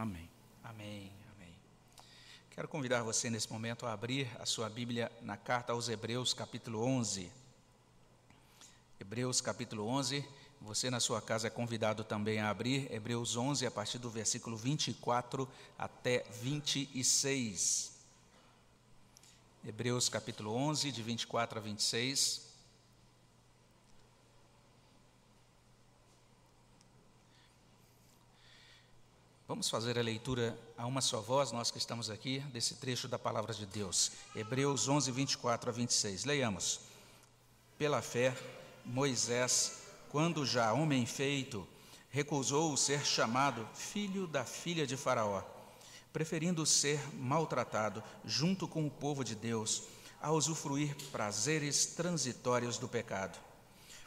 Amém. Amém. Amém. Quero convidar você nesse momento a abrir a sua Bíblia na carta aos Hebreus, capítulo 11. Hebreus, capítulo 11. Você na sua casa é convidado também a abrir Hebreus 11 a partir do versículo 24 até 26. Hebreus capítulo 11, de 24 a 26. Vamos fazer a leitura a uma só voz, nós que estamos aqui, desse trecho da palavra de Deus. Hebreus 11, 24 a 26. Leiamos. Pela fé, Moisés, quando já homem feito, recusou ser chamado filho da filha de Faraó preferindo ser maltratado junto com o povo de Deus, a usufruir prazeres transitórios do pecado.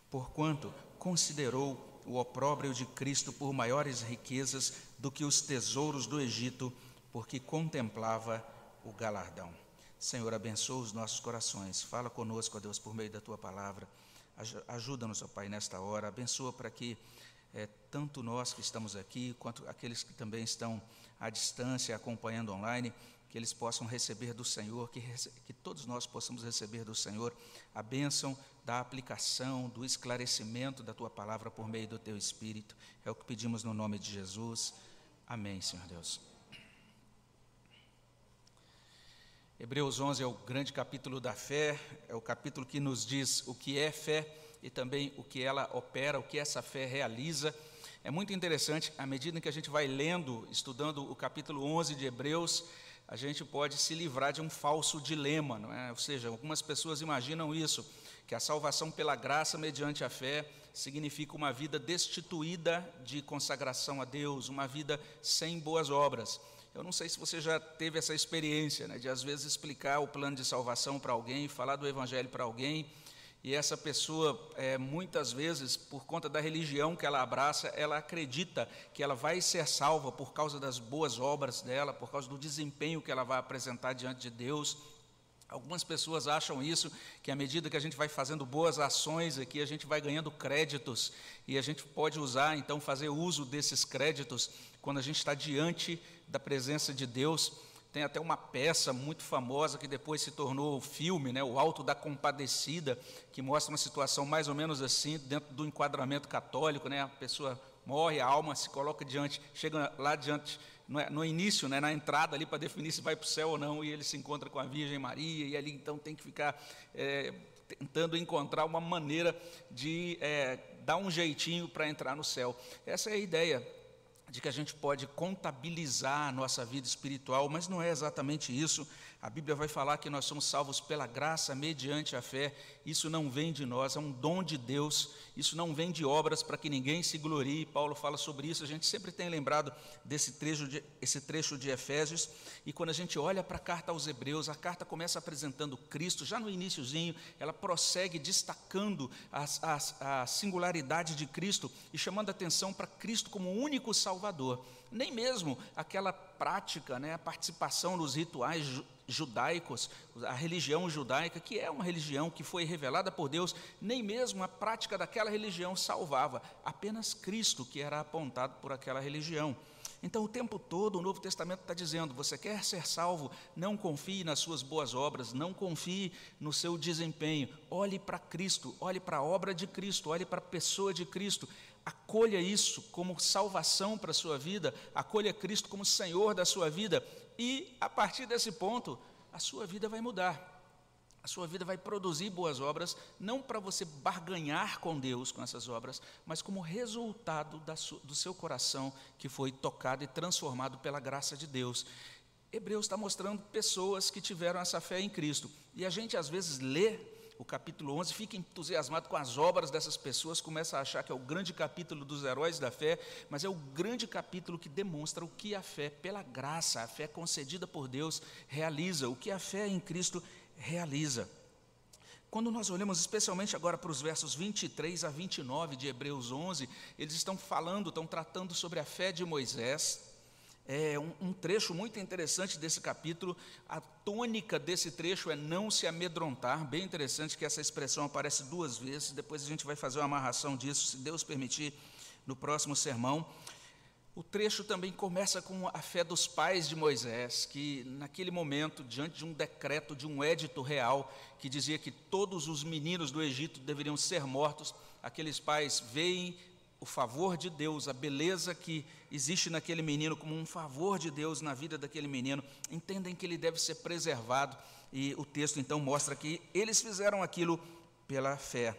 Porquanto considerou o opróbrio de Cristo por maiores riquezas do que os tesouros do Egito, porque contemplava o galardão. Senhor, abençoa os nossos corações. Fala conosco, ó Deus, por meio da tua palavra. Ajuda-nos, ó Pai, nesta hora. Abençoa para que é, tanto nós que estamos aqui, quanto aqueles que também estão à distância, acompanhando online, que eles possam receber do Senhor, que, que todos nós possamos receber do Senhor a bênção da aplicação, do esclarecimento da tua palavra por meio do teu Espírito. É o que pedimos no nome de Jesus. Amém, Senhor Deus. Hebreus 11 é o grande capítulo da fé, é o capítulo que nos diz o que é fé e também o que ela opera, o que essa fé realiza. É muito interessante, à medida que a gente vai lendo, estudando o capítulo 11 de Hebreus, a gente pode se livrar de um falso dilema, não é? Ou seja, algumas pessoas imaginam isso, que a salvação pela graça mediante a fé significa uma vida destituída de consagração a Deus, uma vida sem boas obras. Eu não sei se você já teve essa experiência, né, de às vezes explicar o plano de salvação para alguém, falar do evangelho para alguém, e essa pessoa, é, muitas vezes, por conta da religião que ela abraça, ela acredita que ela vai ser salva por causa das boas obras dela, por causa do desempenho que ela vai apresentar diante de Deus. Algumas pessoas acham isso, que à medida que a gente vai fazendo boas ações aqui, a gente vai ganhando créditos e a gente pode usar, então, fazer uso desses créditos quando a gente está diante da presença de Deus. Tem até uma peça muito famosa que depois se tornou filme, né, O Alto da Compadecida, que mostra uma situação mais ou menos assim, dentro do enquadramento católico, né, a pessoa morre, a alma se coloca diante, chega lá diante, no, é, no início, né, na entrada ali para definir se vai para o céu ou não, e ele se encontra com a Virgem Maria, e ali então tem que ficar é, tentando encontrar uma maneira de é, dar um jeitinho para entrar no céu. Essa é a ideia de que a gente pode contabilizar a nossa vida espiritual, mas não é exatamente isso. A Bíblia vai falar que nós somos salvos pela graça mediante a fé. Isso não vem de nós, é um dom de Deus. Isso não vem de obras para que ninguém se glorie. Paulo fala sobre isso. A gente sempre tem lembrado desse trecho de, esse trecho de Efésios. E quando a gente olha para a carta aos Hebreus, a carta começa apresentando Cristo. Já no iníciozinho, ela prossegue destacando a, a, a singularidade de Cristo e chamando a atenção para Cristo como o único Salvador. Nem mesmo aquela prática, né, a participação nos rituais judaicos, a religião judaica, que é uma religião que foi revelada por Deus, nem mesmo a prática daquela religião salvava, apenas Cristo que era apontado por aquela religião. Então, o tempo todo, o Novo Testamento está dizendo: você quer ser salvo, não confie nas suas boas obras, não confie no seu desempenho. Olhe para Cristo, olhe para a obra de Cristo, olhe para a pessoa de Cristo. Acolha isso como salvação para a sua vida, acolha Cristo como Senhor da sua vida, e a partir desse ponto, a sua vida vai mudar. A sua vida vai produzir boas obras, não para você barganhar com Deus com essas obras, mas como resultado do seu coração que foi tocado e transformado pela graça de Deus. Hebreus está mostrando pessoas que tiveram essa fé em Cristo. E a gente às vezes lê o capítulo 11, fica entusiasmado com as obras dessas pessoas, começa a achar que é o grande capítulo dos heróis da fé, mas é o grande capítulo que demonstra o que a fé, pela graça, a fé concedida por Deus, realiza, o que a fé em Cristo realiza. Quando nós olhamos especialmente agora para os versos 23 a 29 de Hebreus 11, eles estão falando, estão tratando sobre a fé de Moisés, é um, um, trecho muito interessante desse capítulo. A tônica desse trecho é não se amedrontar. Bem interessante que essa expressão aparece duas vezes. Depois a gente vai fazer uma amarração disso, se Deus permitir, no próximo sermão. O trecho também começa com a fé dos pais de Moisés, que naquele momento, diante de um decreto, de um édito real, que dizia que todos os meninos do Egito deveriam ser mortos, aqueles pais veem o favor de Deus, a beleza que existe naquele menino, como um favor de Deus na vida daquele menino, entendem que ele deve ser preservado, e o texto então mostra que eles fizeram aquilo pela fé.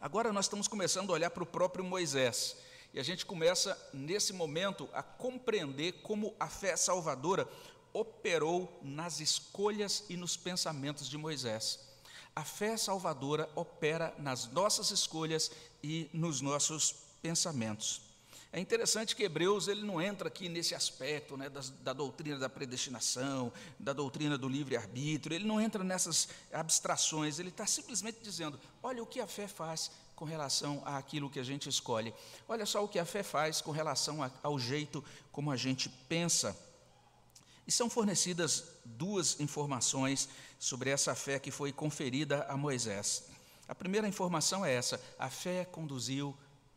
Agora nós estamos começando a olhar para o próprio Moisés. E a gente começa, nesse momento, a compreender como a fé salvadora operou nas escolhas e nos pensamentos de Moisés. A fé salvadora opera nas nossas escolhas e nos nossos pensamentos. É interessante que Hebreus ele não entra aqui nesse aspecto né, da, da doutrina da predestinação, da doutrina do livre-arbítrio, ele não entra nessas abstrações, ele está simplesmente dizendo: olha o que a fé faz com relação àquilo que a gente escolhe. Olha só o que a fé faz com relação ao jeito como a gente pensa. E são fornecidas duas informações sobre essa fé que foi conferida a Moisés. A primeira informação é essa: a fé conduziu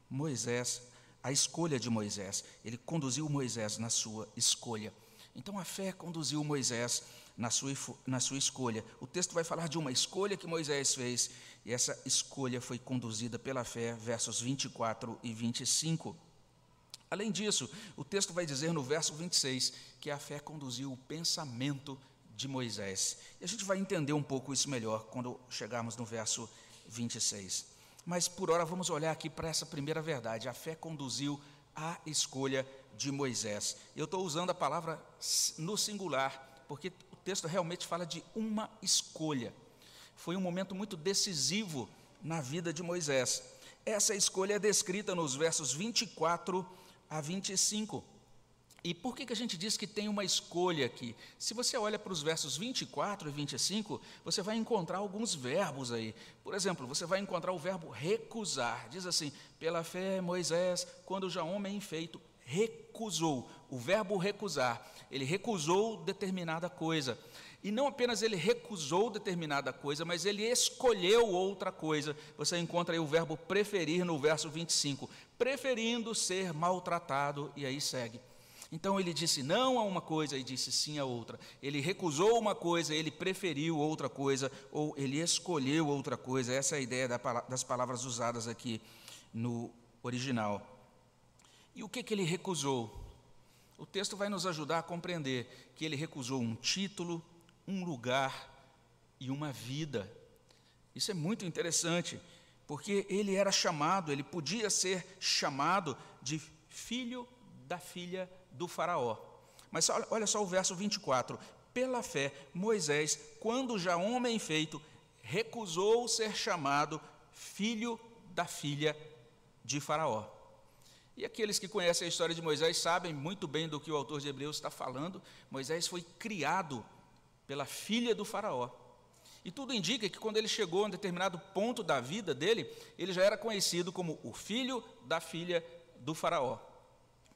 Moisés, a escolha de Moisés. Ele conduziu Moisés na sua escolha. Então a fé conduziu Moisés na sua, na sua escolha. O texto vai falar de uma escolha que Moisés fez, e essa escolha foi conduzida pela fé, versos 24 e 25. Além disso, o texto vai dizer no verso 26 que a fé conduziu o pensamento de Moisés. E a gente vai entender um pouco isso melhor quando chegarmos no verso 26. Mas por hora vamos olhar aqui para essa primeira verdade. A fé conduziu a escolha de Moisés. Eu estou usando a palavra no singular, porque texto realmente fala de uma escolha. Foi um momento muito decisivo na vida de Moisés. Essa escolha é descrita nos versos 24 a 25. E por que, que a gente diz que tem uma escolha aqui? Se você olha para os versos 24 e 25, você vai encontrar alguns verbos aí. Por exemplo, você vai encontrar o verbo recusar. Diz assim: pela fé, Moisés, quando já homem feito, recusou. O verbo recusar ele recusou determinada coisa. E não apenas ele recusou determinada coisa, mas ele escolheu outra coisa. Você encontra aí o verbo preferir no verso 25, preferindo ser maltratado, e aí segue. Então ele disse não a uma coisa e disse sim a outra. Ele recusou uma coisa, ele preferiu outra coisa, ou ele escolheu outra coisa. Essa é a ideia das palavras usadas aqui no original. E o que, que ele recusou? O texto vai nos ajudar a compreender que ele recusou um título, um lugar e uma vida. Isso é muito interessante, porque ele era chamado, ele podia ser chamado de filho da filha do Faraó. Mas olha só o verso 24: pela fé, Moisés, quando já homem feito, recusou ser chamado filho da filha de Faraó. E aqueles que conhecem a história de Moisés sabem muito bem do que o autor de Hebreus está falando. Moisés foi criado pela filha do Faraó. E tudo indica que quando ele chegou a um determinado ponto da vida dele, ele já era conhecido como o filho da filha do Faraó.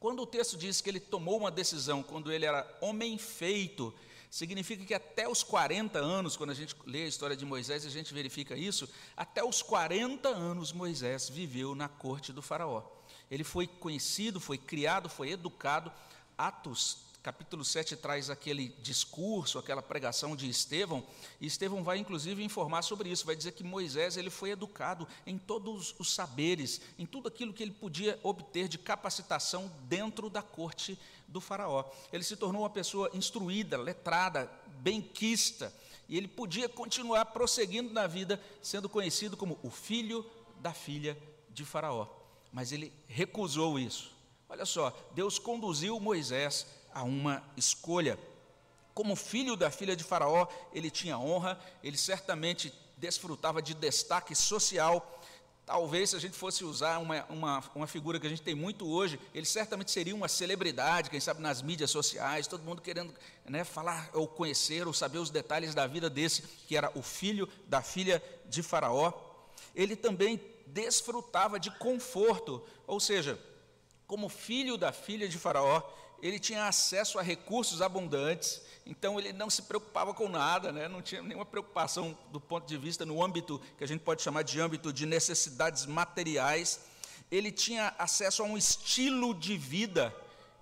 Quando o texto diz que ele tomou uma decisão quando ele era homem feito, significa que até os 40 anos, quando a gente lê a história de Moisés, a gente verifica isso, até os 40 anos Moisés viveu na corte do Faraó. Ele foi conhecido, foi criado, foi educado. Atos, capítulo 7, traz aquele discurso, aquela pregação de Estevão, e Estevão vai inclusive informar sobre isso, vai dizer que Moisés ele foi educado em todos os saberes, em tudo aquilo que ele podia obter de capacitação dentro da corte do faraó. Ele se tornou uma pessoa instruída, letrada, benquista, e ele podia continuar prosseguindo na vida, sendo conhecido como o filho da filha de Faraó mas ele recusou isso. Olha só, Deus conduziu Moisés a uma escolha. Como filho da filha de Faraó, ele tinha honra, ele certamente desfrutava de destaque social. Talvez, se a gente fosse usar uma, uma, uma figura que a gente tem muito hoje, ele certamente seria uma celebridade, quem sabe nas mídias sociais, todo mundo querendo né, falar ou conhecer ou saber os detalhes da vida desse, que era o filho da filha de Faraó. Ele também desfrutava de conforto, ou seja, como filho da filha de Faraó, ele tinha acesso a recursos abundantes, então ele não se preocupava com nada, né? não tinha nenhuma preocupação do ponto de vista no âmbito que a gente pode chamar de âmbito de necessidades materiais. ele tinha acesso a um estilo de vida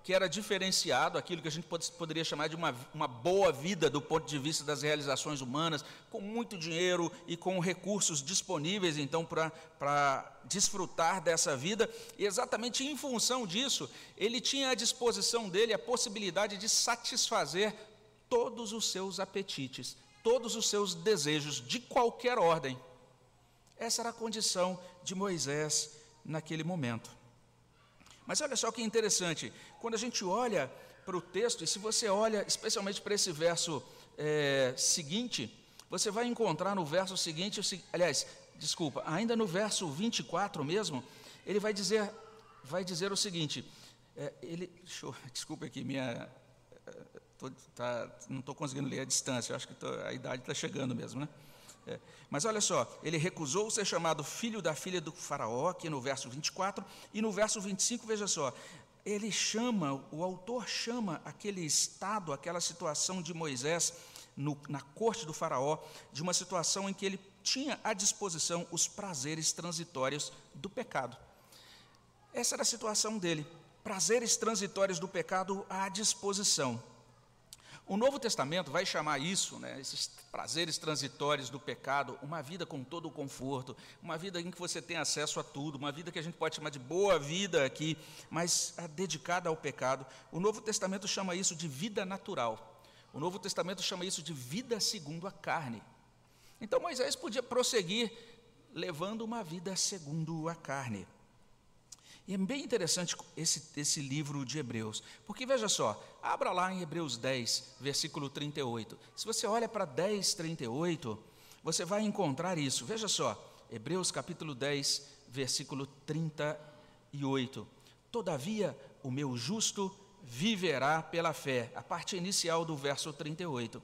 que era diferenciado, aquilo que a gente poderia chamar de uma, uma boa vida do ponto de vista das realizações humanas, com muito dinheiro e com recursos disponíveis, então, para desfrutar dessa vida, e exatamente em função disso, ele tinha à disposição dele a possibilidade de satisfazer todos os seus apetites, todos os seus desejos, de qualquer ordem. Essa era a condição de Moisés naquele momento. Mas olha só que interessante, quando a gente olha para o texto, e se você olha especialmente para esse verso é, seguinte, você vai encontrar no verso seguinte, aliás, desculpa, ainda no verso 24 mesmo, ele vai dizer, vai dizer o seguinte, é, ele, eu, desculpa aqui, minha, é, tô, tá, não estou conseguindo ler a distância, acho que tô, a idade está chegando mesmo, né? É, mas olha só, ele recusou ser chamado filho da filha do Faraó, aqui no verso 24, e no verso 25, veja só, ele chama, o autor chama aquele estado, aquela situação de Moisés no, na corte do Faraó, de uma situação em que ele tinha à disposição os prazeres transitórios do pecado. Essa era a situação dele, prazeres transitórios do pecado à disposição. O Novo Testamento vai chamar isso, né, esses prazeres transitórios do pecado, uma vida com todo o conforto, uma vida em que você tem acesso a tudo, uma vida que a gente pode chamar de boa vida aqui, mas dedicada ao pecado. O Novo Testamento chama isso de vida natural. O Novo Testamento chama isso de vida segundo a carne. Então Moisés podia prosseguir levando uma vida segundo a carne. E é bem interessante esse, esse livro de Hebreus, porque veja só, abra lá em Hebreus 10, versículo 38. Se você olha para 10, 38, você vai encontrar isso. Veja só, Hebreus capítulo 10, versículo 38. Todavia, o meu justo viverá pela fé. A parte inicial do verso 38.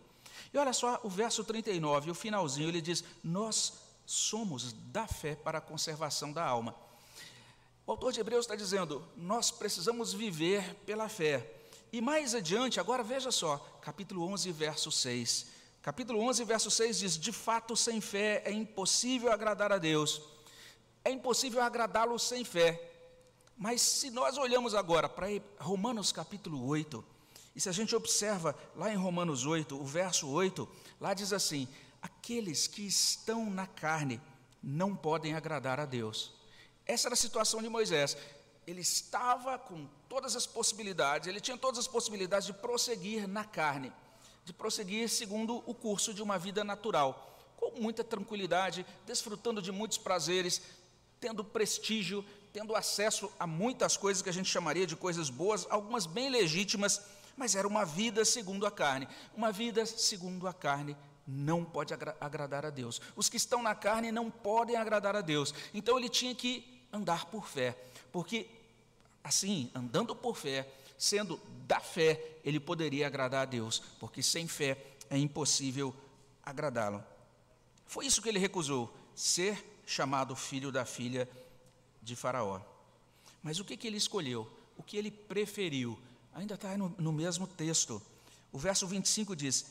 E olha só o verso 39, o finalzinho, ele diz: Nós somos da fé para a conservação da alma. O autor de Hebreus está dizendo: nós precisamos viver pela fé. E mais adiante, agora veja só, capítulo 11, verso 6. Capítulo 11, verso 6 diz: De fato, sem fé é impossível agradar a Deus. É impossível agradá-lo sem fé. Mas se nós olhamos agora para Romanos capítulo 8, e se a gente observa lá em Romanos 8, o verso 8, lá diz assim: Aqueles que estão na carne não podem agradar a Deus. Essa era a situação de Moisés. Ele estava com todas as possibilidades, ele tinha todas as possibilidades de prosseguir na carne, de prosseguir segundo o curso de uma vida natural, com muita tranquilidade, desfrutando de muitos prazeres, tendo prestígio, tendo acesso a muitas coisas que a gente chamaria de coisas boas, algumas bem legítimas, mas era uma vida segundo a carne. Uma vida segundo a carne não pode agra agradar a Deus. Os que estão na carne não podem agradar a Deus. Então ele tinha que andar por fé, porque assim, andando por fé, sendo da fé, ele poderia agradar a Deus, porque sem fé é impossível agradá-lo. Foi isso que ele recusou, ser chamado filho da filha de Faraó. Mas o que, que ele escolheu? O que ele preferiu? Ainda está no, no mesmo texto. O verso 25 diz: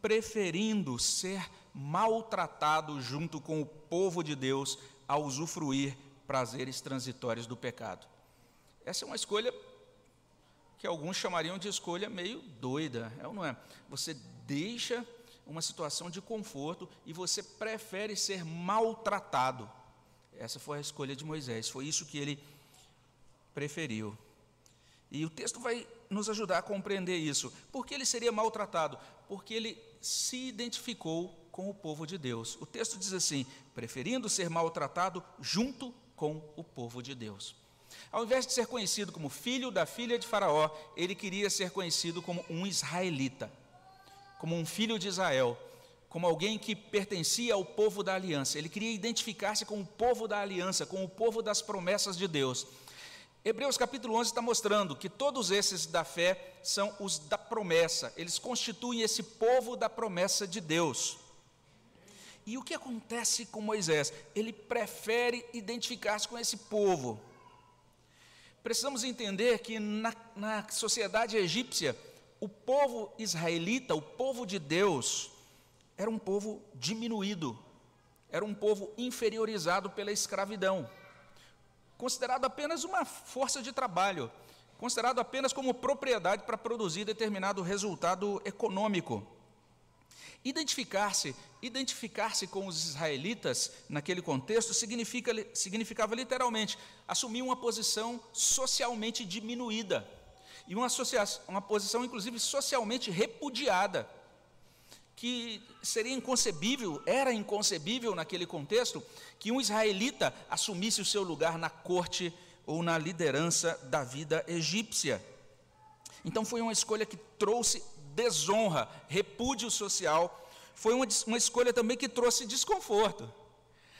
preferindo ser maltratado junto com o povo de Deus a usufruir prazeres transitórios do pecado. Essa é uma escolha que alguns chamariam de escolha meio doida, é ou não é? Você deixa uma situação de conforto e você prefere ser maltratado. Essa foi a escolha de Moisés, foi isso que ele preferiu. E o texto vai nos ajudar a compreender isso. Por que ele seria maltratado? Porque ele se identificou com o povo de Deus. O texto diz assim: preferindo ser maltratado junto com o povo de Deus. Ao invés de ser conhecido como filho da filha de Faraó, ele queria ser conhecido como um israelita, como um filho de Israel, como alguém que pertencia ao povo da aliança. Ele queria identificar-se com o povo da aliança, com o povo das promessas de Deus. Hebreus capítulo 11 está mostrando que todos esses da fé são os da promessa, eles constituem esse povo da promessa de Deus. E o que acontece com Moisés? Ele prefere identificar-se com esse povo. Precisamos entender que na, na sociedade egípcia, o povo israelita, o povo de Deus, era um povo diminuído, era um povo inferiorizado pela escravidão. considerado apenas uma força de trabalho, considerado apenas como propriedade para produzir determinado resultado econômico. Identificar-se, identificar-se com os israelitas naquele contexto significa, significava literalmente assumir uma posição socialmente diminuída e uma, uma posição inclusive socialmente repudiada, que seria inconcebível, era inconcebível naquele contexto que um israelita assumisse o seu lugar na corte ou na liderança da vida egípcia. Então foi uma escolha que trouxe desonra, repúdio social, foi uma, uma escolha também que trouxe desconforto.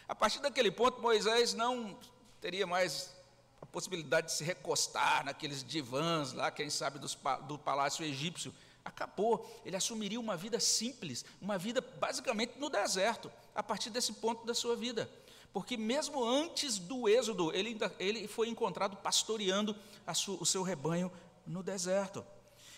A partir daquele ponto, Moisés não teria mais a possibilidade de se recostar naqueles divãs lá, quem sabe, dos, do palácio egípcio. Acabou, ele assumiria uma vida simples, uma vida basicamente no deserto, a partir desse ponto da sua vida. Porque mesmo antes do êxodo, ele, ainda, ele foi encontrado pastoreando o seu rebanho no deserto.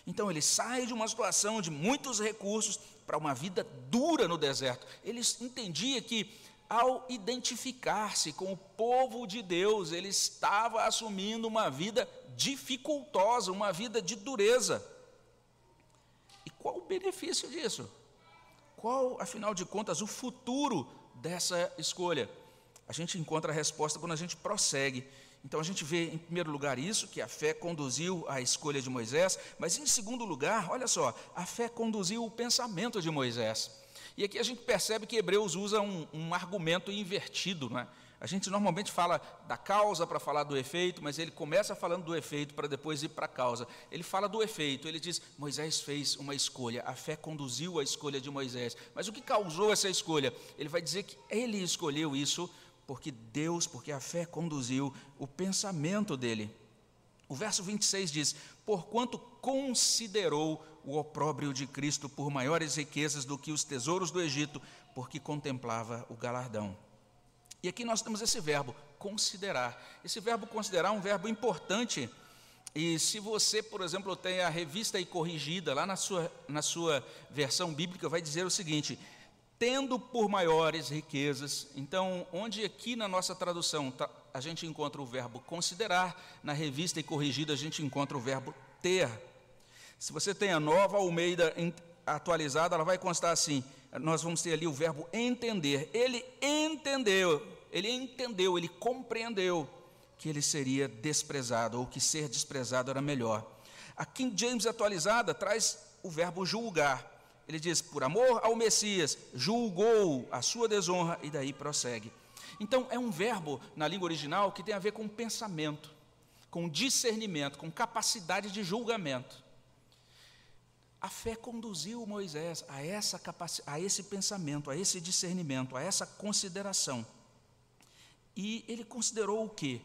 Então ele sai de uma situação de muitos recursos para uma vida dura no deserto. Ele entendia que ao identificar-se com o povo de Deus, ele estava assumindo uma vida dificultosa, uma vida de dureza. E qual o benefício disso? Qual, afinal de contas, o futuro dessa escolha? A gente encontra a resposta quando a gente prossegue então a gente vê, em primeiro lugar, isso, que a fé conduziu à escolha de Moisés, mas em segundo lugar, olha só, a fé conduziu o pensamento de Moisés. E aqui a gente percebe que Hebreus usa um, um argumento invertido, não é? A gente normalmente fala da causa para falar do efeito, mas ele começa falando do efeito para depois ir para a causa. Ele fala do efeito, ele diz: Moisés fez uma escolha, a fé conduziu a escolha de Moisés. Mas o que causou essa escolha? Ele vai dizer que ele escolheu isso porque Deus, porque a fé conduziu o pensamento dele. O verso 26 diz: Porquanto considerou o opróbrio de Cristo por maiores riquezas do que os tesouros do Egito, porque contemplava o galardão. E aqui nós temos esse verbo, considerar. Esse verbo considerar é um verbo importante. E se você, por exemplo, tem a revista e corrigida, lá na sua, na sua versão bíblica, vai dizer o seguinte: tendo por maiores riquezas. Então, onde aqui na nossa tradução tá, a gente encontra o verbo considerar, na revista e corrigida a gente encontra o verbo ter. Se você tem a nova Almeida atualizada, ela vai constar assim: nós vamos ter ali o verbo entender. Ele entendeu, ele entendeu, ele compreendeu que ele seria desprezado, ou que ser desprezado era melhor. A King James atualizada traz o verbo julgar ele diz: por amor ao Messias, julgou a sua desonra, e daí prossegue. Então, é um verbo na língua original que tem a ver com pensamento, com discernimento, com capacidade de julgamento. A fé conduziu Moisés a, essa a esse pensamento, a esse discernimento, a essa consideração. E ele considerou o que?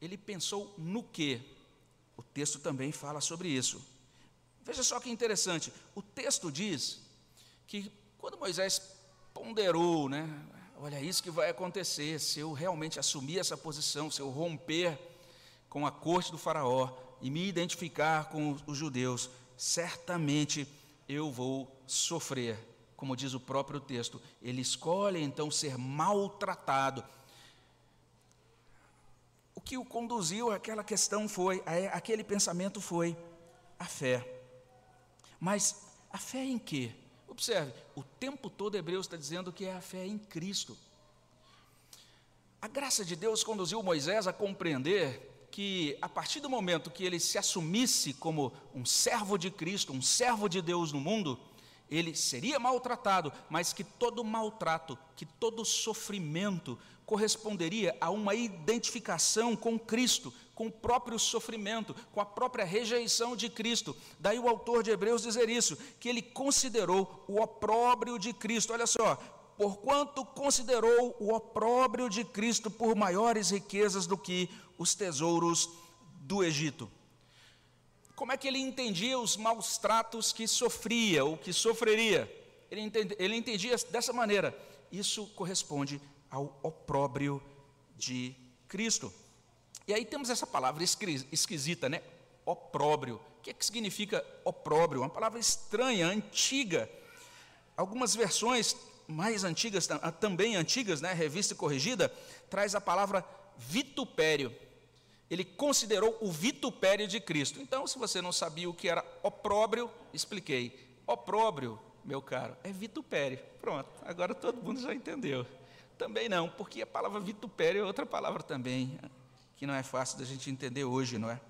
Ele pensou no que? O texto também fala sobre isso. Veja só que interessante, o texto diz que quando Moisés ponderou, né, olha isso que vai acontecer se eu realmente assumir essa posição, se eu romper com a corte do faraó e me identificar com os judeus, certamente eu vou sofrer. Como diz o próprio texto, ele escolhe então ser maltratado. O que o conduziu àquela questão foi, aquele pensamento foi a fé. Mas a fé em quê? Observe, o tempo todo Hebreus está dizendo que é a fé em Cristo. A graça de Deus conduziu Moisés a compreender que, a partir do momento que ele se assumisse como um servo de Cristo, um servo de Deus no mundo, ele seria maltratado, mas que todo maltrato, que todo sofrimento corresponderia a uma identificação com Cristo, com o próprio sofrimento, com a própria rejeição de Cristo. Daí o autor de Hebreus dizer isso, que ele considerou o opróbrio de Cristo. Olha só, porquanto considerou o opróbrio de Cristo por maiores riquezas do que os tesouros do Egito. Como é que ele entendia os maus tratos que sofria ou que sofreria? Ele entendia, ele entendia dessa maneira. Isso corresponde ao opróbrio de Cristo. E aí temos essa palavra esquisita, né? Opróbrio. O que, é que significa opróbrio? Uma palavra estranha, antiga. Algumas versões mais antigas, também antigas, né? Revista corrigida, traz a palavra vitupério. Ele considerou o vitupério de Cristo. Então, se você não sabia o que era opróbrio, expliquei. Opróbrio, meu caro, é vitupério. Pronto, agora todo mundo já entendeu. Também não, porque a palavra vitupério é outra palavra também, que não é fácil da gente entender hoje, não é?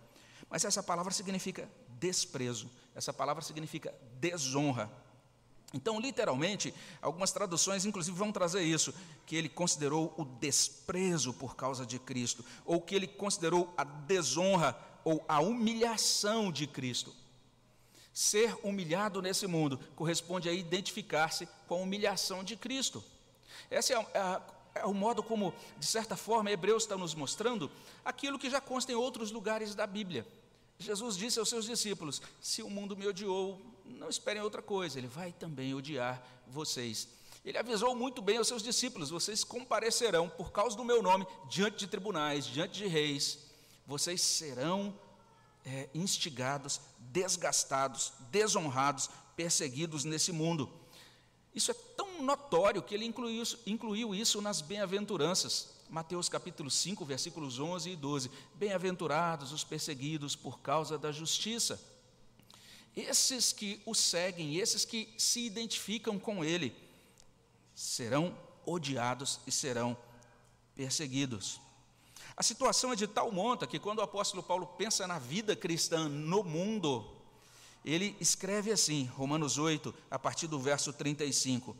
Mas essa palavra significa desprezo, essa palavra significa desonra. Então, literalmente, algumas traduções, inclusive, vão trazer isso, que ele considerou o desprezo por causa de Cristo, ou que ele considerou a desonra ou a humilhação de Cristo. Ser humilhado nesse mundo corresponde a identificar-se com a humilhação de Cristo. Esse é, é, o modo como, de certa forma, Hebreus está nos mostrando aquilo que já consta em outros lugares da Bíblia. Jesus disse aos seus discípulos: Se o mundo me odiou, não esperem outra coisa, ele vai também odiar vocês. Ele avisou muito bem aos seus discípulos: Vocês comparecerão por causa do meu nome diante de tribunais, diante de reis. Vocês serão é, instigados, desgastados, desonrados, perseguidos nesse mundo. Isso é tão notório que ele incluiu isso, incluiu isso nas bem-aventuranças. Mateus capítulo 5, versículos 11 e 12. Bem-aventurados os perseguidos por causa da justiça. Esses que o seguem, esses que se identificam com ele, serão odiados e serão perseguidos. A situação é de tal monta que quando o apóstolo Paulo pensa na vida cristã no mundo, ele escreve assim, Romanos 8, a partir do verso 35.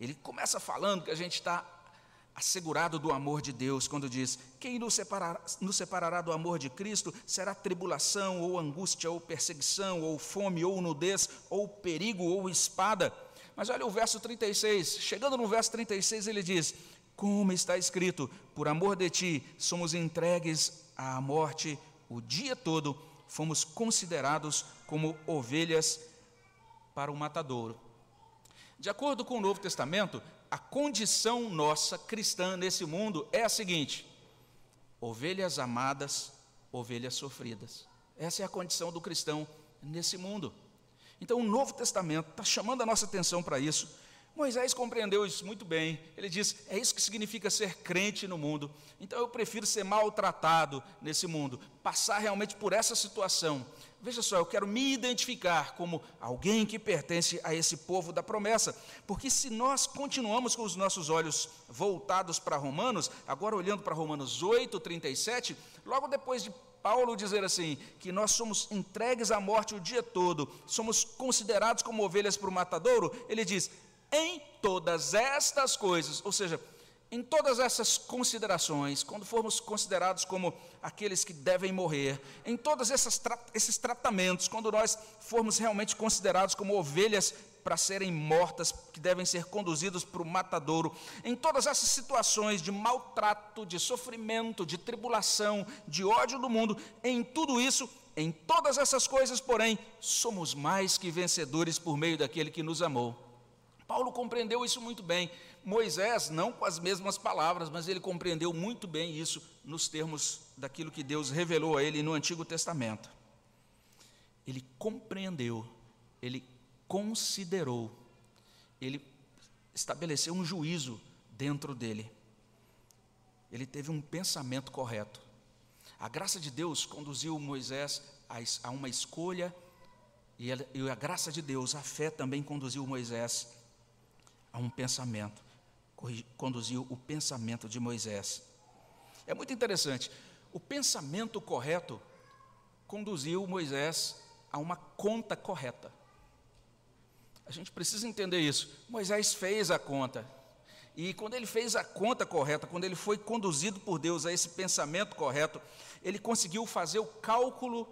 Ele começa falando que a gente está assegurado do amor de Deus, quando diz: Quem nos separará, nos separará do amor de Cristo será tribulação, ou angústia, ou perseguição, ou fome, ou nudez, ou perigo, ou espada. Mas olha o verso 36, chegando no verso 36, ele diz: Como está escrito, por amor de ti somos entregues à morte o dia todo, fomos considerados como ovelhas para o matadouro. De acordo com o Novo Testamento, a condição nossa cristã nesse mundo é a seguinte: ovelhas amadas, ovelhas sofridas. Essa é a condição do cristão nesse mundo. Então, o Novo Testamento está chamando a nossa atenção para isso Moisés compreendeu isso muito bem. Ele diz: é isso que significa ser crente no mundo. Então eu prefiro ser maltratado nesse mundo, passar realmente por essa situação. Veja só, eu quero me identificar como alguém que pertence a esse povo da promessa, porque se nós continuamos com os nossos olhos voltados para Romanos, agora olhando para Romanos 8, 37, logo depois de Paulo dizer assim, que nós somos entregues à morte o dia todo, somos considerados como ovelhas para o matadouro, ele diz: em todas estas coisas, ou seja, em todas essas considerações, quando formos considerados como aqueles que devem morrer, em todos tra esses tratamentos, quando nós formos realmente considerados como ovelhas para serem mortas, que devem ser conduzidos para o matadouro, em todas essas situações de maltrato, de sofrimento, de tribulação, de ódio do mundo, em tudo isso, em todas essas coisas, porém, somos mais que vencedores por meio daquele que nos amou. Paulo compreendeu isso muito bem. Moisés, não com as mesmas palavras, mas ele compreendeu muito bem isso nos termos daquilo que Deus revelou a ele no Antigo Testamento. Ele compreendeu, ele considerou, ele estabeleceu um juízo dentro dele. Ele teve um pensamento correto. A graça de Deus conduziu Moisés a uma escolha, e a graça de Deus, a fé também conduziu Moisés a um pensamento, conduziu o pensamento de Moisés. É muito interessante, o pensamento correto conduziu Moisés a uma conta correta. A gente precisa entender isso. Moisés fez a conta. E quando ele fez a conta correta, quando ele foi conduzido por Deus a esse pensamento correto, ele conseguiu fazer o cálculo,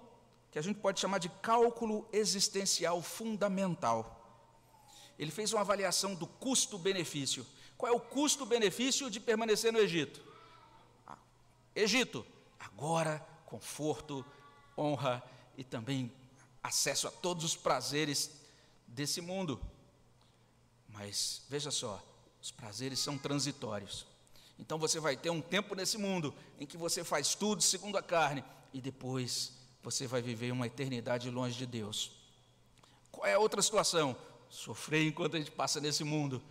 que a gente pode chamar de cálculo existencial fundamental ele fez uma avaliação do custo-benefício. Qual é o custo-benefício de permanecer no Egito? Ah, Egito, agora conforto, honra e também acesso a todos os prazeres desse mundo. Mas veja só, os prazeres são transitórios. Então você vai ter um tempo nesse mundo em que você faz tudo segundo a carne e depois você vai viver uma eternidade longe de Deus. Qual é a outra situação? Sofrer enquanto a gente passa nesse mundo,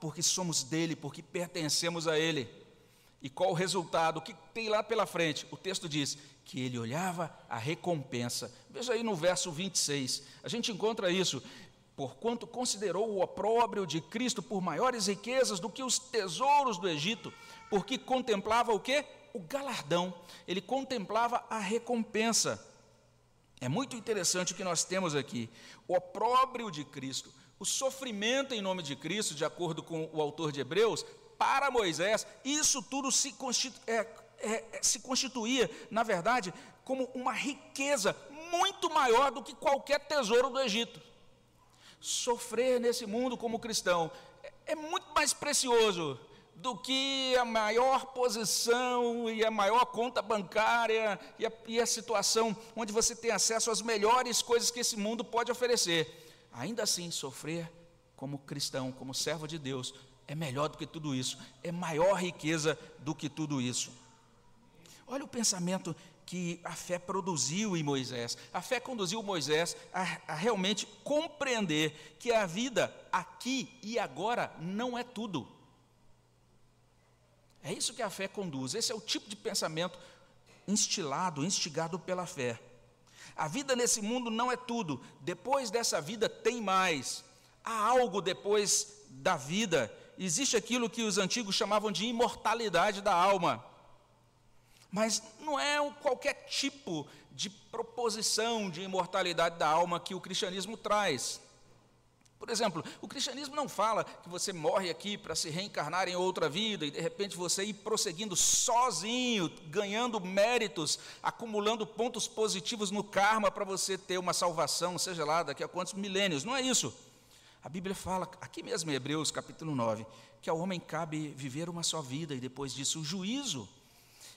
porque somos dele, porque pertencemos a ele. E qual o resultado? O que tem lá pela frente? O texto diz que ele olhava a recompensa. Veja aí no verso 26. A gente encontra isso. Porquanto considerou o opróbrio de Cristo por maiores riquezas do que os tesouros do Egito, porque contemplava o quê? O galardão. Ele contemplava a recompensa. É muito interessante o que nós temos aqui. O opróbrio de Cristo, o sofrimento em nome de Cristo, de acordo com o autor de Hebreus, para Moisés, isso tudo se, constitu, é, é, é, se constituía, na verdade, como uma riqueza muito maior do que qualquer tesouro do Egito. Sofrer nesse mundo como cristão é, é muito mais precioso do que a maior posição e a maior conta bancária e a, e a, situação onde você tem acesso às melhores coisas que esse mundo pode oferecer. Ainda assim, sofrer como cristão, como servo de Deus, é melhor do que tudo isso, é maior riqueza do que tudo isso. Olha o pensamento que a fé produziu em Moisés. A fé conduziu Moisés a, a, realmente compreender que a vida aqui e agora não é tudo. É isso que a fé conduz. Esse é o tipo de pensamento instilado, instigado pela fé. A vida nesse mundo não é tudo. Depois dessa vida tem mais. Há algo depois da vida existe aquilo que os antigos chamavam de imortalidade da alma. Mas não é qualquer tipo de proposição de imortalidade da alma que o cristianismo traz. Por exemplo, o cristianismo não fala que você morre aqui para se reencarnar em outra vida e de repente você ir prosseguindo sozinho, ganhando méritos, acumulando pontos positivos no karma para você ter uma salvação, seja lá daqui a quantos milênios. Não é isso. A Bíblia fala, aqui mesmo em Hebreus capítulo 9, que ao homem cabe viver uma só vida e depois disso o juízo.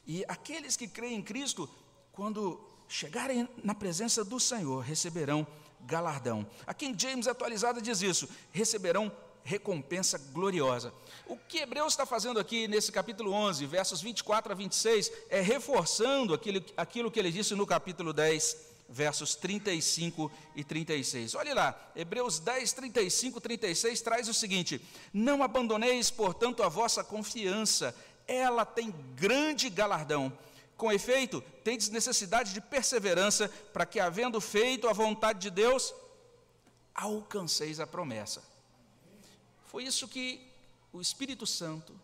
E aqueles que creem em Cristo, quando chegarem na presença do Senhor, receberão galardão. Aqui em James atualizada diz isso: receberão recompensa gloriosa. O que Hebreus está fazendo aqui nesse capítulo 11, versos 24 a 26, é reforçando aquilo, aquilo que ele disse no capítulo 10, versos 35 e 36. Olhe lá, Hebreus 10, 35, 36 traz o seguinte: Não abandoneis, portanto, a vossa confiança, ela tem grande galardão. Com efeito, tendes necessidade de perseverança, para que, havendo feito a vontade de Deus, alcanceis a promessa. Foi isso que o Espírito Santo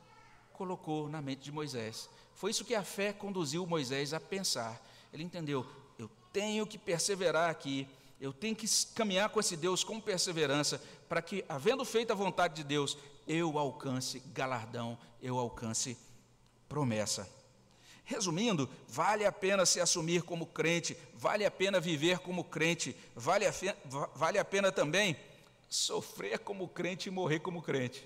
colocou na mente de Moisés. Foi isso que a fé conduziu Moisés a pensar. Ele entendeu: tenho que perseverar aqui, eu tenho que caminhar com esse Deus com perseverança, para que, havendo feito a vontade de Deus, eu alcance galardão, eu alcance promessa. Resumindo, vale a pena se assumir como crente, vale a pena viver como crente, vale a, vale a pena também sofrer como crente e morrer como crente.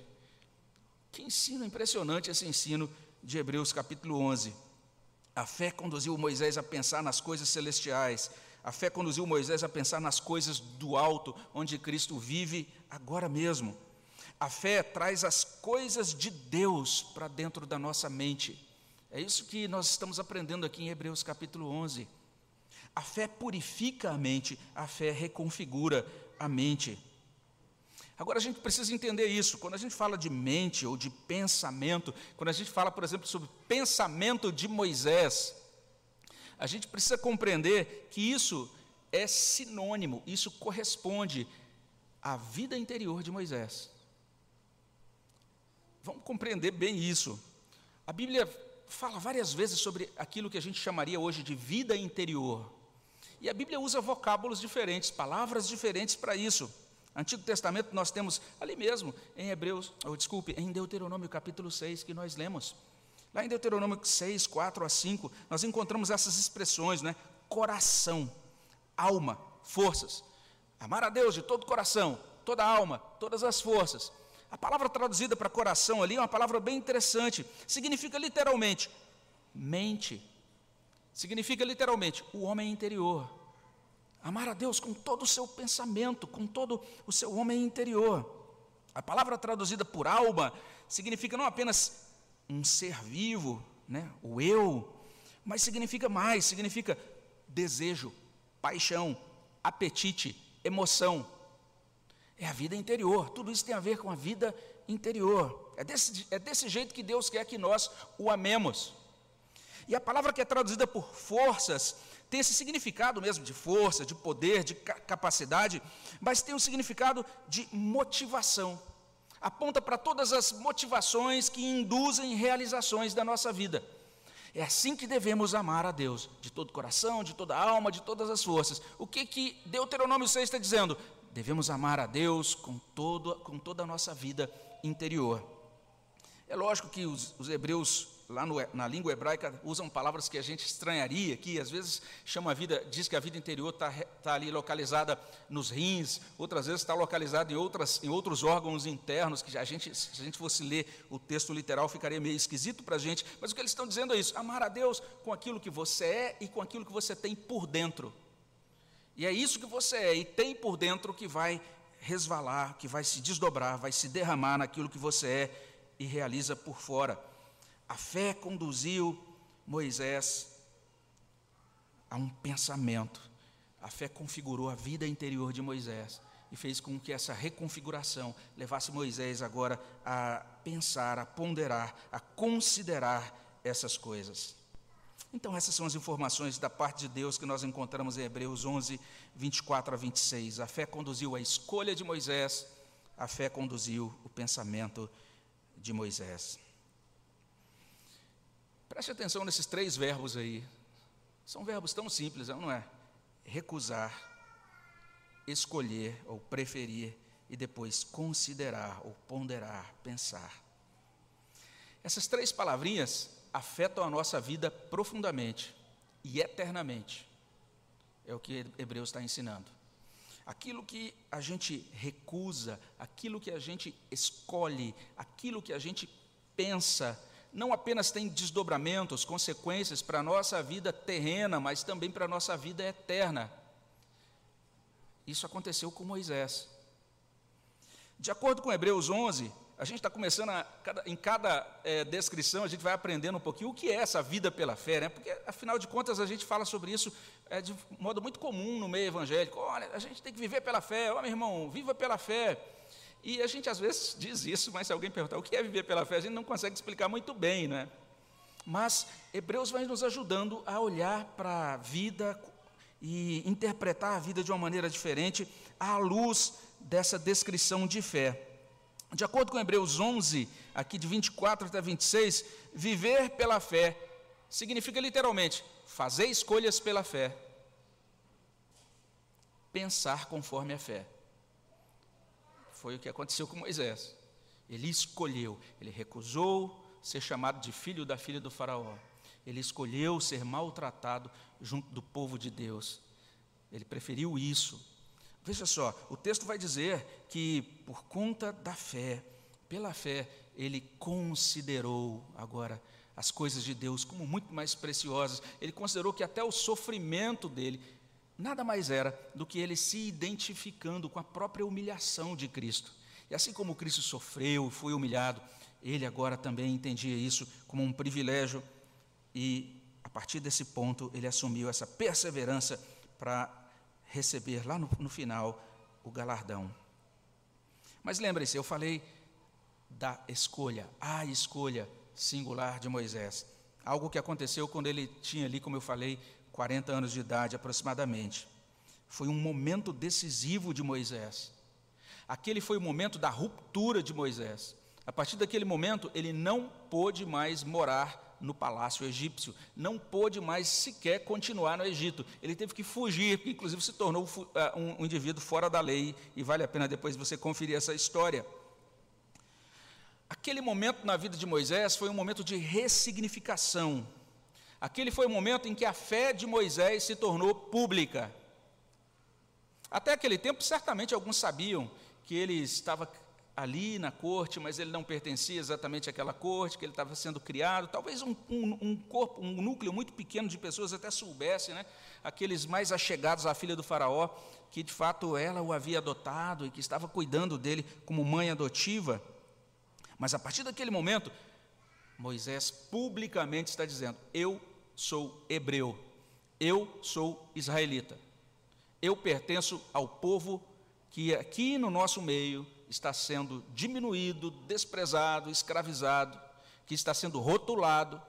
Que ensino impressionante esse ensino de Hebreus capítulo 11. A fé conduziu Moisés a pensar nas coisas celestiais. A fé conduziu Moisés a pensar nas coisas do alto, onde Cristo vive agora mesmo. A fé traz as coisas de Deus para dentro da nossa mente. É isso que nós estamos aprendendo aqui em Hebreus capítulo 11. A fé purifica a mente, a fé reconfigura a mente. Agora a gente precisa entender isso. Quando a gente fala de mente ou de pensamento, quando a gente fala, por exemplo, sobre pensamento de Moisés, a gente precisa compreender que isso é sinônimo, isso corresponde à vida interior de Moisés. Vamos compreender bem isso. A Bíblia fala várias vezes sobre aquilo que a gente chamaria hoje de vida interior. E a Bíblia usa vocábulos diferentes, palavras diferentes para isso. Antigo Testamento nós temos ali mesmo, em Hebreus, ou desculpe, em Deuteronômio capítulo 6, que nós lemos. Lá em Deuteronômio 6, 4 a 5, nós encontramos essas expressões, né? Coração, alma, forças. Amar a Deus de todo o coração, toda alma, todas as forças. A palavra traduzida para coração ali é uma palavra bem interessante. Significa literalmente mente. Significa literalmente o homem interior. Amar a Deus com todo o seu pensamento, com todo o seu homem interior. A palavra traduzida por alma significa não apenas um ser vivo, né, o eu, mas significa mais, significa desejo, paixão, apetite, emoção. É a vida interior, tudo isso tem a ver com a vida interior. É desse, é desse jeito que Deus quer que nós o amemos. E a palavra que é traduzida por forças tem esse significado mesmo de força, de poder, de capacidade, mas tem um significado de motivação. Aponta para todas as motivações que induzem realizações da nossa vida. É assim que devemos amar a Deus, de todo coração, de toda alma, de todas as forças. O que que Deuteronômio 6 está dizendo? Devemos amar a Deus com, todo, com toda a nossa vida interior. É lógico que os, os hebreus lá no, na língua hebraica usam palavras que a gente estranharia aqui, às vezes chama a vida, diz que a vida interior está tá ali localizada nos rins, outras vezes está localizada em, outras, em outros órgãos internos, que a gente, se a gente fosse ler o texto literal ficaria meio esquisito para a gente, mas o que eles estão dizendo é isso, amar a Deus com aquilo que você é e com aquilo que você tem por dentro. E é isso que você é e tem por dentro que vai resvalar, que vai se desdobrar, vai se derramar naquilo que você é e realiza por fora. A fé conduziu Moisés a um pensamento. A fé configurou a vida interior de Moisés e fez com que essa reconfiguração levasse Moisés agora a pensar, a ponderar, a considerar essas coisas. Então, essas são as informações da parte de Deus que nós encontramos em Hebreus 11, 24 a 26. A fé conduziu a escolha de Moisés, a fé conduziu o pensamento de Moisés. Preste atenção nesses três verbos aí. São verbos tão simples, não é? Recusar, escolher ou preferir e depois considerar ou ponderar, pensar. Essas três palavrinhas afetam a nossa vida profundamente e eternamente. É o que Hebreus está ensinando. Aquilo que a gente recusa, aquilo que a gente escolhe, aquilo que a gente pensa, não apenas tem desdobramentos, consequências para a nossa vida terrena, mas também para a nossa vida eterna. Isso aconteceu com Moisés. De acordo com Hebreus 11, a gente está começando, a, em cada é, descrição, a gente vai aprendendo um pouquinho o que é essa vida pela fé, né? porque, afinal de contas, a gente fala sobre isso é, de modo muito comum no meio evangélico. Olha, a gente tem que viver pela fé, ó, meu irmão, viva pela fé. E a gente às vezes diz isso, mas se alguém perguntar o que é viver pela fé, a gente não consegue explicar muito bem, né? Mas Hebreus vai nos ajudando a olhar para a vida e interpretar a vida de uma maneira diferente à luz dessa descrição de fé. De acordo com Hebreus 11, aqui de 24 até 26, viver pela fé significa literalmente fazer escolhas pela fé, pensar conforme a fé. Foi o que aconteceu com Moisés. Ele escolheu, ele recusou ser chamado de filho da filha do Faraó. Ele escolheu ser maltratado junto do povo de Deus. Ele preferiu isso Veja só, o texto vai dizer que por conta da fé, pela fé, ele considerou agora as coisas de Deus como muito mais preciosas. Ele considerou que até o sofrimento dele nada mais era do que ele se identificando com a própria humilhação de Cristo. E assim como Cristo sofreu, foi humilhado, ele agora também entendia isso como um privilégio e a partir desse ponto ele assumiu essa perseverança para receber lá no, no final o galardão. Mas lembre-se, eu falei da escolha, a escolha singular de Moisés. Algo que aconteceu quando ele tinha ali, como eu falei, 40 anos de idade aproximadamente. Foi um momento decisivo de Moisés. Aquele foi o momento da ruptura de Moisés. A partir daquele momento, ele não pôde mais morar no palácio egípcio, não pôde mais sequer continuar no Egito. Ele teve que fugir, inclusive se tornou ah, um indivíduo fora da lei, e vale a pena depois você conferir essa história. Aquele momento na vida de Moisés foi um momento de ressignificação. Aquele foi o momento em que a fé de Moisés se tornou pública. Até aquele tempo, certamente alguns sabiam que ele estava ali na corte, mas ele não pertencia exatamente àquela corte, que ele estava sendo criado. Talvez um, um, um, corpo, um núcleo muito pequeno de pessoas até soubesse, né? aqueles mais achegados à filha do faraó, que de fato ela o havia adotado e que estava cuidando dele como mãe adotiva. Mas a partir daquele momento, Moisés publicamente está dizendo: Eu sou hebreu, eu sou israelita, eu pertenço ao povo que aqui no nosso meio está sendo diminuído, desprezado, escravizado, que está sendo rotulado,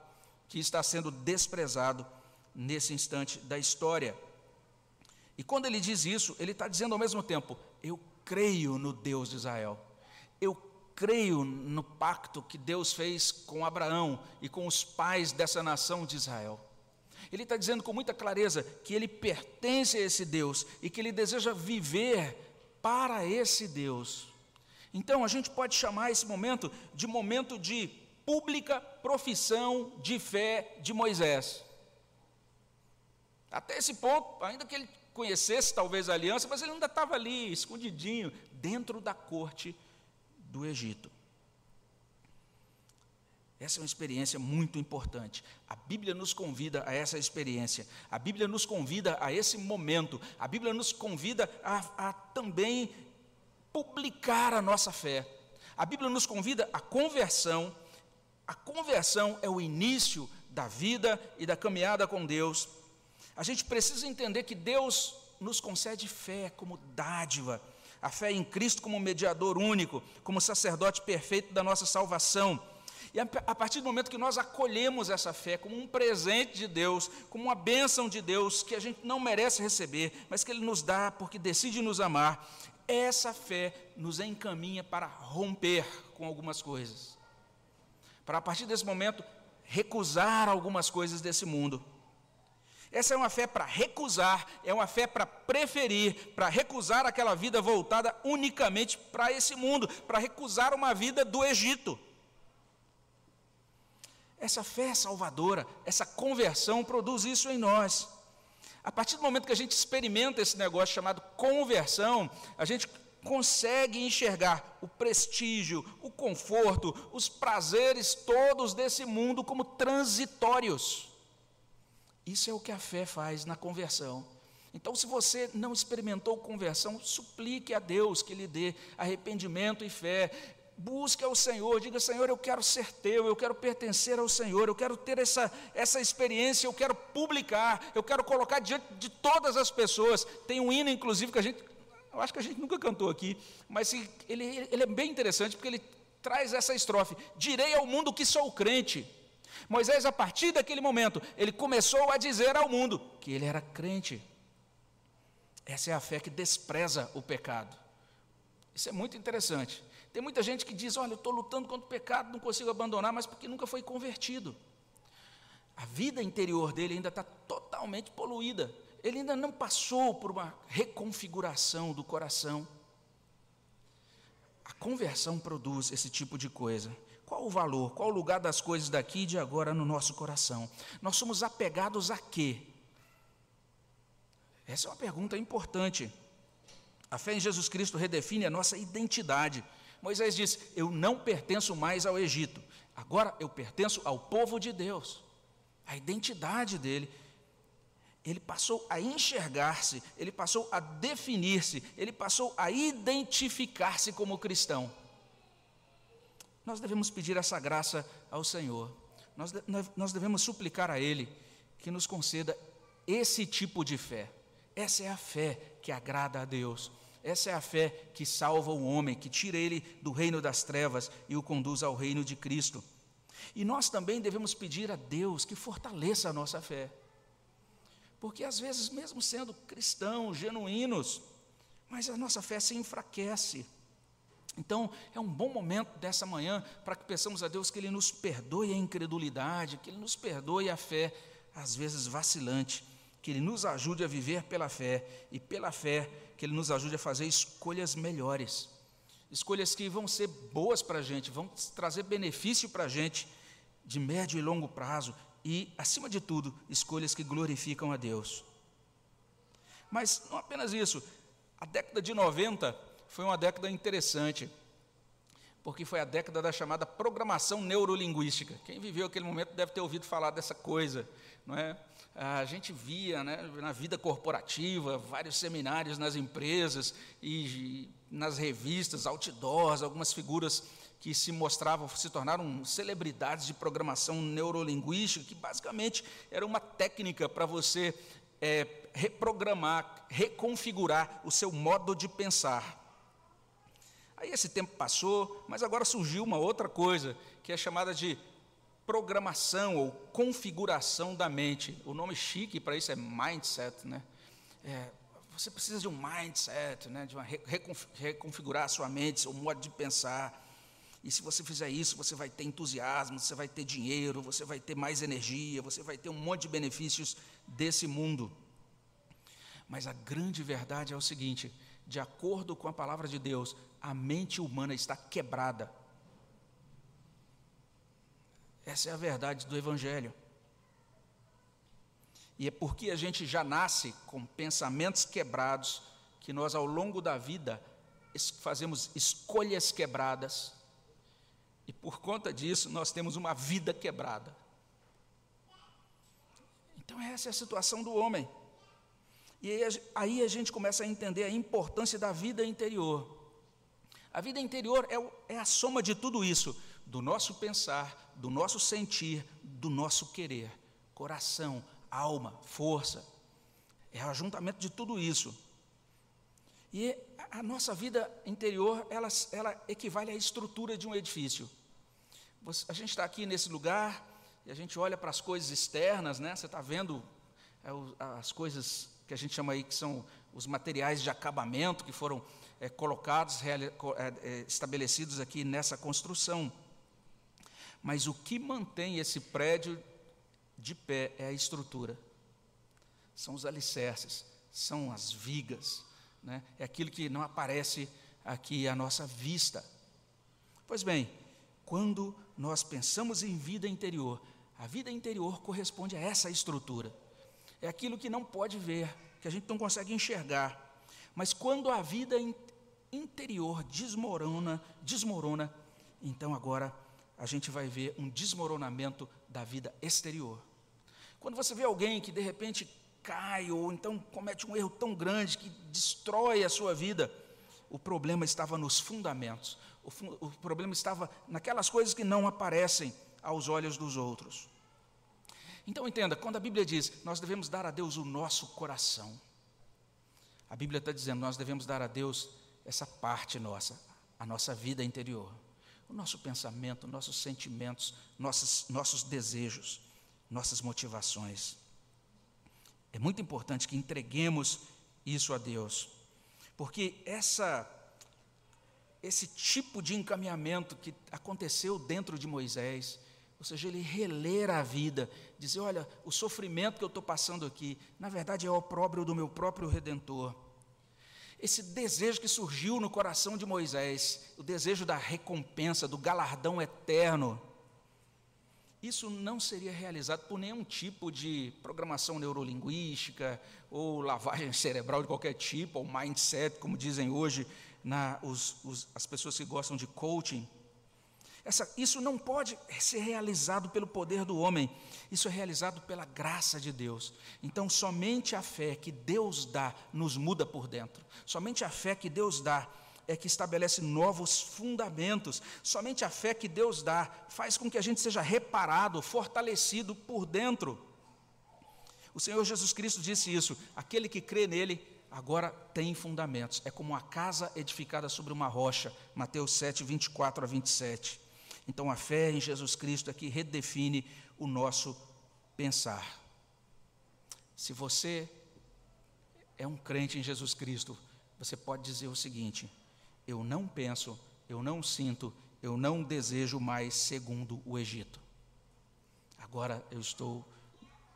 que está sendo desprezado nesse instante da história. E quando ele diz isso, ele está dizendo ao mesmo tempo: Eu creio no Deus de Israel. Eu creio no pacto que Deus fez com Abraão e com os pais dessa nação de Israel. Ele está dizendo com muita clareza que ele pertence a esse Deus e que ele deseja viver para esse Deus. Então, a gente pode chamar esse momento de momento de pública profissão de fé de Moisés. Até esse ponto, ainda que ele conhecesse talvez a aliança, mas ele ainda estava ali, escondidinho, dentro da corte do Egito. Essa é uma experiência muito importante. A Bíblia nos convida a essa experiência. A Bíblia nos convida a esse momento. A Bíblia nos convida a, a também publicar a nossa fé. A Bíblia nos convida à conversão. A conversão é o início da vida e da caminhada com Deus. A gente precisa entender que Deus nos concede fé como dádiva. A fé em Cristo como mediador único, como sacerdote perfeito da nossa salvação e a partir do momento que nós acolhemos essa fé como um presente de Deus, como uma bênção de Deus que a gente não merece receber, mas que Ele nos dá porque decide nos amar, essa fé nos encaminha para romper com algumas coisas. Para a partir desse momento recusar algumas coisas desse mundo. Essa é uma fé para recusar, é uma fé para preferir, para recusar aquela vida voltada unicamente para esse mundo, para recusar uma vida do Egito. Essa fé salvadora, essa conversão produz isso em nós. A partir do momento que a gente experimenta esse negócio chamado conversão, a gente consegue enxergar o prestígio, o conforto, os prazeres todos desse mundo como transitórios. Isso é o que a fé faz na conversão. Então, se você não experimentou conversão, suplique a Deus que lhe dê arrependimento e fé. Busque ao Senhor, diga: Senhor, eu quero ser teu, eu quero pertencer ao Senhor, eu quero ter essa, essa experiência, eu quero publicar, eu quero colocar diante de todas as pessoas. Tem um hino, inclusive, que a gente, eu acho que a gente nunca cantou aqui, mas ele, ele é bem interessante porque ele traz essa estrofe: Direi ao mundo que sou crente. Moisés, a partir daquele momento, ele começou a dizer ao mundo que ele era crente. Essa é a fé que despreza o pecado. Isso é muito interessante. Tem muita gente que diz: Olha, eu estou lutando contra o pecado, não consigo abandonar, mas porque nunca foi convertido. A vida interior dele ainda está totalmente poluída. Ele ainda não passou por uma reconfiguração do coração. A conversão produz esse tipo de coisa. Qual o valor, qual o lugar das coisas daqui e de agora no nosso coração? Nós somos apegados a quê? Essa é uma pergunta importante. A fé em Jesus Cristo redefine a nossa identidade. Moisés diz: Eu não pertenço mais ao Egito, agora eu pertenço ao povo de Deus. A identidade dele. Ele passou a enxergar-se, ele passou a definir-se, ele passou a identificar-se como cristão. Nós devemos pedir essa graça ao Senhor, nós devemos suplicar a Ele que nos conceda esse tipo de fé. Essa é a fé que agrada a Deus. Essa é a fé que salva o homem, que tira ele do reino das trevas e o conduz ao reino de Cristo. E nós também devemos pedir a Deus que fortaleça a nossa fé. Porque às vezes, mesmo sendo cristãos, genuínos, mas a nossa fé se enfraquece. Então, é um bom momento dessa manhã para que peçamos a Deus que Ele nos perdoe a incredulidade, que Ele nos perdoe a fé, às vezes vacilante, que Ele nos ajude a viver pela fé e pela fé que Ele nos ajude a fazer escolhas melhores, escolhas que vão ser boas para a gente, vão trazer benefício para a gente de médio e longo prazo e, acima de tudo, escolhas que glorificam a Deus. Mas não apenas isso, a década de 90 foi uma década interessante, porque foi a década da chamada programação neurolinguística. Quem viveu aquele momento deve ter ouvido falar dessa coisa, não é? a gente via né, na vida corporativa vários seminários nas empresas e, nas revistas, outdoors, algumas figuras que se mostravam, se tornaram celebridades de programação neurolinguística, que basicamente era uma técnica para você é, reprogramar, reconfigurar o seu modo de pensar. Aí esse tempo passou, mas agora surgiu uma outra coisa, que é chamada de programação ou configuração da mente. O nome chique para isso é mindset, né? É, você precisa de um mindset, né? de uma reconfigurar a sua mente, seu modo de pensar. E se você fizer isso, você vai ter entusiasmo, você vai ter dinheiro, você vai ter mais energia, você vai ter um monte de benefícios desse mundo. Mas a grande verdade é o seguinte: de acordo com a palavra de Deus, a mente humana está quebrada. Essa é a verdade do Evangelho. E é porque a gente já nasce com pensamentos quebrados que nós, ao longo da vida, fazemos escolhas quebradas. E por conta disso, nós temos uma vida quebrada. Então, essa é a situação do homem. E aí a gente começa a entender a importância da vida interior. A vida interior é, é a soma de tudo isso, do nosso pensar, do nosso sentir, do nosso querer, coração, alma, força. É o ajuntamento de tudo isso. E a nossa vida interior, ela, ela equivale à estrutura de um edifício. a gente está aqui nesse lugar e a gente olha para as coisas externas, né? Você está vendo é, as coisas que a gente chama aí que são os materiais de acabamento que foram é, colocados, é, é, estabelecidos aqui nessa construção. Mas o que mantém esse prédio de pé é a estrutura, são os alicerces, são as vigas, né? é aquilo que não aparece aqui à nossa vista. Pois bem, quando nós pensamos em vida interior, a vida interior corresponde a essa estrutura é aquilo que não pode ver, que a gente não consegue enxergar. Mas quando a vida interior desmorona, desmorona, então agora a gente vai ver um desmoronamento da vida exterior. Quando você vê alguém que de repente cai ou então comete um erro tão grande que destrói a sua vida, o problema estava nos fundamentos. O, o problema estava naquelas coisas que não aparecem aos olhos dos outros. Então entenda, quando a Bíblia diz, nós devemos dar a Deus o nosso coração, a Bíblia está dizendo, nós devemos dar a Deus essa parte nossa, a nossa vida interior, o nosso pensamento, nossos sentimentos, nossos, nossos desejos, nossas motivações. É muito importante que entreguemos isso a Deus, porque essa esse tipo de encaminhamento que aconteceu dentro de Moisés, ou seja, ele reler a vida, dizer: olha, o sofrimento que eu estou passando aqui, na verdade é o opróbrio do meu próprio redentor. Esse desejo que surgiu no coração de Moisés, o desejo da recompensa, do galardão eterno, isso não seria realizado por nenhum tipo de programação neurolinguística ou lavagem cerebral de qualquer tipo, ou mindset, como dizem hoje na, os, os, as pessoas que gostam de coaching. Essa, isso não pode ser realizado pelo poder do homem, isso é realizado pela graça de Deus. Então, somente a fé que Deus dá nos muda por dentro, somente a fé que Deus dá é que estabelece novos fundamentos, somente a fé que Deus dá faz com que a gente seja reparado, fortalecido por dentro. O Senhor Jesus Cristo disse isso: aquele que crê nele agora tem fundamentos, é como uma casa edificada sobre uma rocha. Mateus 7, 24 a 27. Então a fé em Jesus Cristo aqui redefine o nosso pensar. Se você é um crente em Jesus Cristo, você pode dizer o seguinte: eu não penso, eu não sinto, eu não desejo mais segundo o Egito. Agora eu estou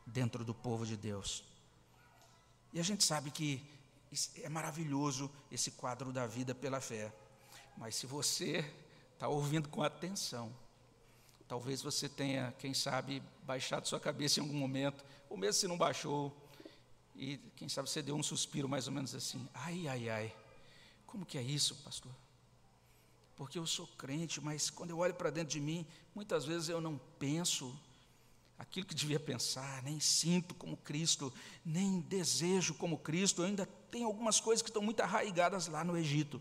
dentro do povo de Deus. E a gente sabe que é maravilhoso esse quadro da vida pela fé. Mas se você está ouvindo com atenção. Talvez você tenha, quem sabe, baixado sua cabeça em algum momento, ou mesmo se não baixou, e quem sabe você deu um suspiro mais ou menos assim: ai, ai, ai, como que é isso, pastor? Porque eu sou crente, mas quando eu olho para dentro de mim, muitas vezes eu não penso aquilo que devia pensar, nem sinto como Cristo, nem desejo como Cristo, eu ainda tenho algumas coisas que estão muito arraigadas lá no Egito.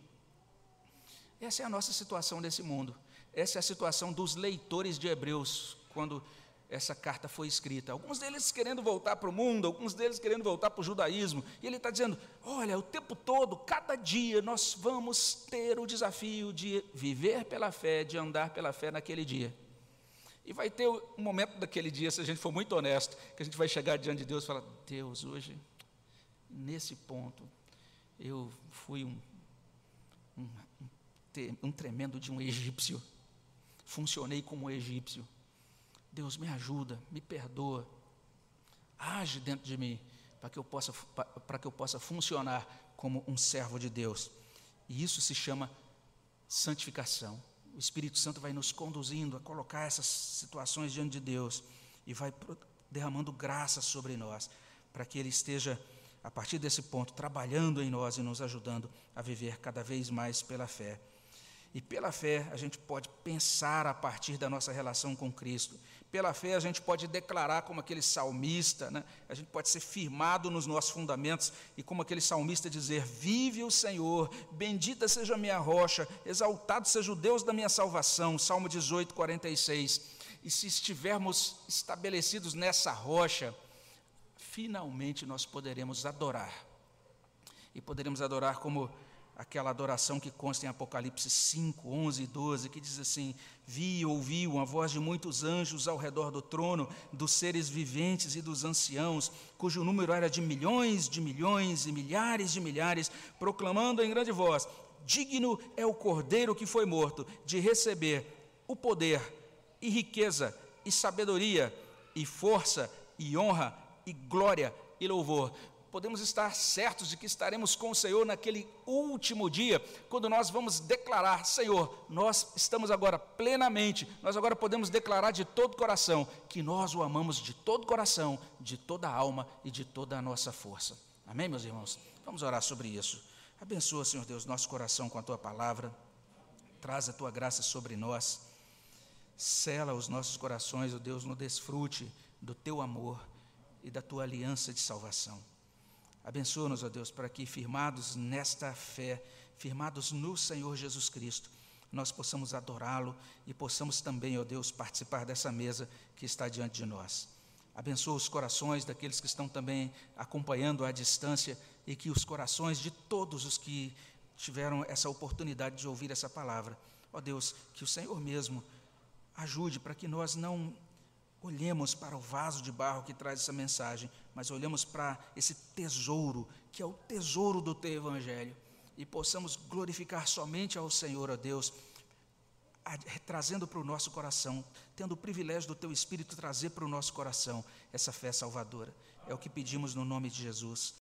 Essa é a nossa situação nesse mundo. Essa é a situação dos leitores de Hebreus, quando essa carta foi escrita. Alguns deles querendo voltar para o mundo, alguns deles querendo voltar para o judaísmo. E ele está dizendo: olha, o tempo todo, cada dia, nós vamos ter o desafio de viver pela fé, de andar pela fé naquele dia. E vai ter um momento daquele dia, se a gente for muito honesto, que a gente vai chegar diante de Deus e falar: Deus, hoje, nesse ponto, eu fui um, um, um tremendo de um egípcio. Funcionei como um egípcio Deus me ajuda, me perdoa, age dentro de mim para que eu possa para que eu possa funcionar como um servo de Deus. E isso se chama santificação. O Espírito Santo vai nos conduzindo a colocar essas situações diante de Deus e vai derramando graça sobre nós, para que ele esteja a partir desse ponto trabalhando em nós e nos ajudando a viver cada vez mais pela fé. E pela fé a gente pode pensar a partir da nossa relação com Cristo. Pela fé a gente pode declarar como aquele salmista, né? a gente pode ser firmado nos nossos fundamentos e como aquele salmista dizer: Vive o Senhor, bendita seja a minha rocha, exaltado seja o Deus da minha salvação. Salmo 18, 46. E se estivermos estabelecidos nessa rocha, finalmente nós poderemos adorar. E poderemos adorar como aquela adoração que consta em Apocalipse 5, 11 e 12, que diz assim: Vi e ouvi uma voz de muitos anjos ao redor do trono, dos seres viventes e dos anciãos, cujo número era de milhões de milhões e milhares de milhares, proclamando em grande voz: Digno é o cordeiro que foi morto de receber o poder e riqueza e sabedoria e força e honra e glória e louvor podemos estar certos de que estaremos com o Senhor naquele último dia, quando nós vamos declarar: Senhor, nós estamos agora plenamente, nós agora podemos declarar de todo coração que nós o amamos de todo coração, de toda a alma e de toda a nossa força. Amém, meus irmãos? Vamos orar sobre isso. Abençoa, Senhor Deus, nosso coração com a tua palavra, traz a tua graça sobre nós, sela os nossos corações, ó oh Deus, no desfrute do teu amor e da tua aliança de salvação. Abençoa-nos, ó Deus, para que, firmados nesta fé, firmados no Senhor Jesus Cristo, nós possamos adorá-lo e possamos também, ó Deus, participar dessa mesa que está diante de nós. Abençoa os corações daqueles que estão também acompanhando à distância e que os corações de todos os que tiveram essa oportunidade de ouvir essa palavra, ó Deus, que o Senhor mesmo ajude para que nós não olhemos para o vaso de barro que traz essa mensagem, mas olhamos para esse tesouro, que é o tesouro do teu evangelho, e possamos glorificar somente ao Senhor, ó Deus, trazendo para o nosso coração, tendo o privilégio do teu Espírito trazer para o nosso coração essa fé salvadora. É o que pedimos no nome de Jesus.